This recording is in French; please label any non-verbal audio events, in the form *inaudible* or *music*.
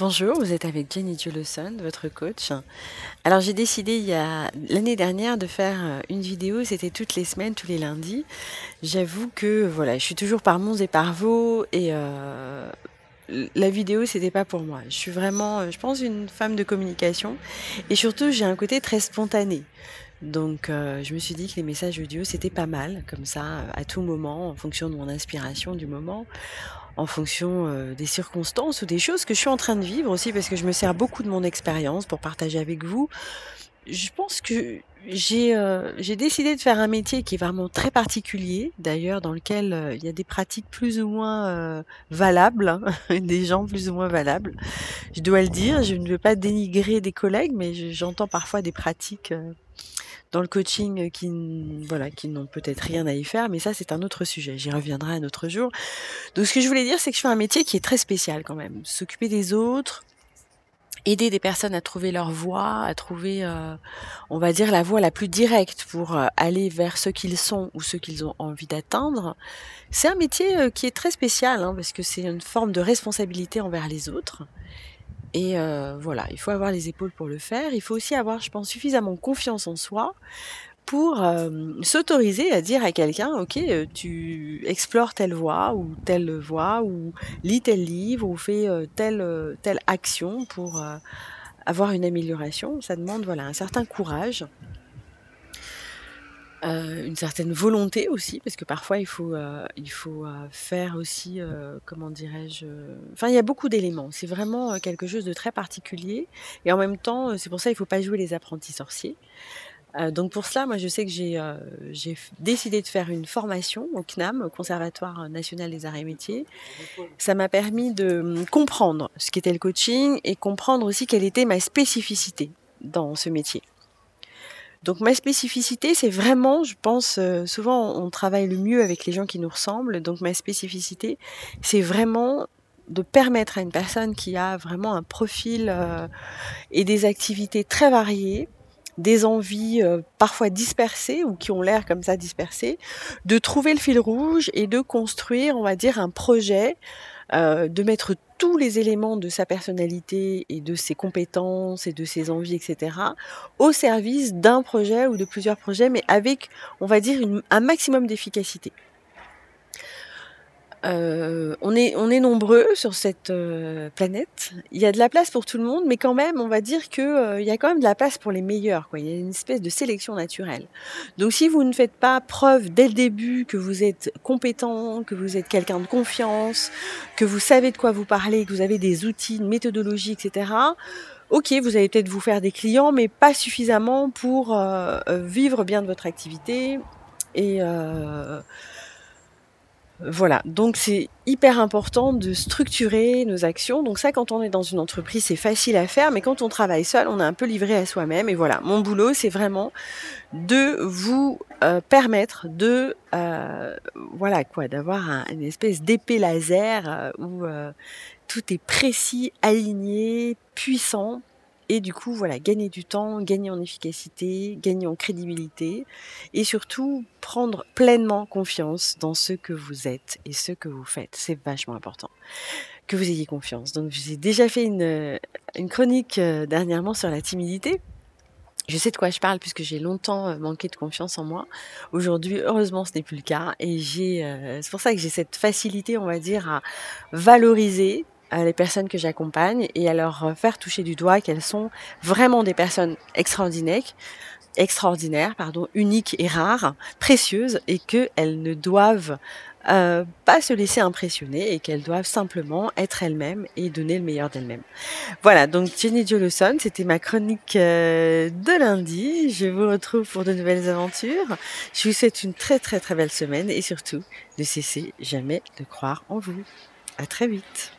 Bonjour, vous êtes avec Jenny Jolson, votre coach. Alors j'ai décidé il y a l'année dernière de faire euh, une vidéo, c'était toutes les semaines, tous les lundis. J'avoue que voilà, je suis toujours par Mons et par Vaux et euh, la vidéo c'était pas pour moi. Je suis vraiment, euh, je pense, une femme de communication et surtout j'ai un côté très spontané. Donc je me suis dit que les messages audio c'était pas mal, comme ça, à tout moment, en fonction de mon inspiration du moment en fonction euh, des circonstances ou des choses que je suis en train de vivre aussi, parce que je me sers beaucoup de mon expérience pour partager avec vous. Je pense que j'ai euh, décidé de faire un métier qui est vraiment très particulier, d'ailleurs, dans lequel euh, il y a des pratiques plus ou moins valables, *laughs* des gens plus ou moins valables. Je dois le dire, je ne veux pas dénigrer des collègues, mais j'entends parfois des pratiques dans le coaching qui, voilà, qui n'ont peut-être rien à y faire, mais ça c'est un autre sujet. J'y reviendrai un autre jour. Donc ce que je voulais dire, c'est que je fais un métier qui est très spécial quand même. S'occuper des autres, aider des personnes à trouver leur voie, à trouver, euh, on va dire, la voie la plus directe pour euh, aller vers ce qu'ils sont ou ce qu'ils ont envie d'atteindre. C'est un métier euh, qui est très spécial, hein, parce que c'est une forme de responsabilité envers les autres. Et euh, voilà, il faut avoir les épaules pour le faire. Il faut aussi avoir, je pense, suffisamment confiance en soi pour euh, s'autoriser à dire à quelqu'un, ok, euh, tu explores telle voie ou telle voie ou lis tel livre ou fais telle telle action pour avoir une amélioration. Ça demande voilà un certain courage euh, une certaine volonté aussi, parce que parfois il faut, euh, il faut euh, faire aussi, comment dirais-je, enfin il y a beaucoup d'éléments. C'est vraiment quelque chose de très particulier, et en même temps, c'est pour ça il ne faut pas jouer les apprentis sorciers. donc pour cela, moi je sais que j'ai j'ai décidé de faire une formation au CNAM, au Conservatoire national des arts et métiers. Ça m'a permis de hum, comprendre ce qu'était le coaching et comprendre aussi quelle était ma spécificité dans ce métier. Donc ma spécificité, c'est vraiment, je pense, euh, souvent on travaille le mieux avec les gens qui nous ressemblent. Donc ma spécificité, c'est vraiment de permettre à une personne qui a vraiment un profil euh, et des activités très variées, des envies euh, parfois dispersées ou qui ont l'air comme ça dispersées, de trouver le fil rouge et de construire, on va dire, un projet, de mettre tous les éléments de sa personnalité et de ses compétences et de ses envies, etc., au service d'un projet ou de plusieurs projets, mais avec, on va dire, un maximum d'efficacité. Euh, on, est, on est nombreux sur cette euh, planète. Il y a de la place pour tout le monde, mais quand même, on va dire qu'il euh, y a quand même de la place pour les meilleurs. Il y a une espèce de sélection naturelle. Donc si vous ne faites pas preuve dès le début que vous êtes compétent, que vous êtes quelqu'un de confiance, que vous savez de quoi vous parlez, que vous avez des outils, une méthodologie, etc., ok, vous allez peut-être vous faire des clients, mais pas suffisamment pour vivre bien de votre activité et voilà, donc c'est hyper important de structurer nos actions. Donc ça, quand on est dans une entreprise, c'est facile à faire, mais quand on travaille seul, on est un peu livré à soi-même. Et voilà, mon boulot, c'est vraiment de vous euh, permettre de, euh, voilà quoi, d'avoir une espèce d'épée laser euh, où tout est précis, aligné, puissant et du coup, voilà, gagner du temps, gagner en efficacité, gagner en crédibilité et surtout prendre pleinement confiance dans ce que vous êtes et ce que vous faites. C'est vachement important que vous ayez confiance. Donc, j'ai déjà fait une, chronique euh, dernièrement sur la timidité. Je sais de quoi je parle puisque j'ai longtemps euh, manqué de confiance en moi. Aujourd'hui, heureusement, ce n'est plus le cas. Et euh, c'est pour ça que j'ai cette facilité, on va dire, à valoriser les personnes que j'accompagne et à leur faire toucher du doigt qu'elles sont vraiment des personnes extraordinaires, extraordinaires, pardon, uniques et rares, précieuses et qu'elles ne doivent euh, pas se laisser impressionner et qu'elles doivent simplement être elles-mêmes et donner le meilleur d'elles-mêmes. Voilà, donc Jenny Jolson, c'était ma chronique euh, de lundi. Je vous retrouve pour de nouvelles aventures. Je vous souhaite une très très très belle semaine et surtout ne cessez jamais de croire en vous. À très vite.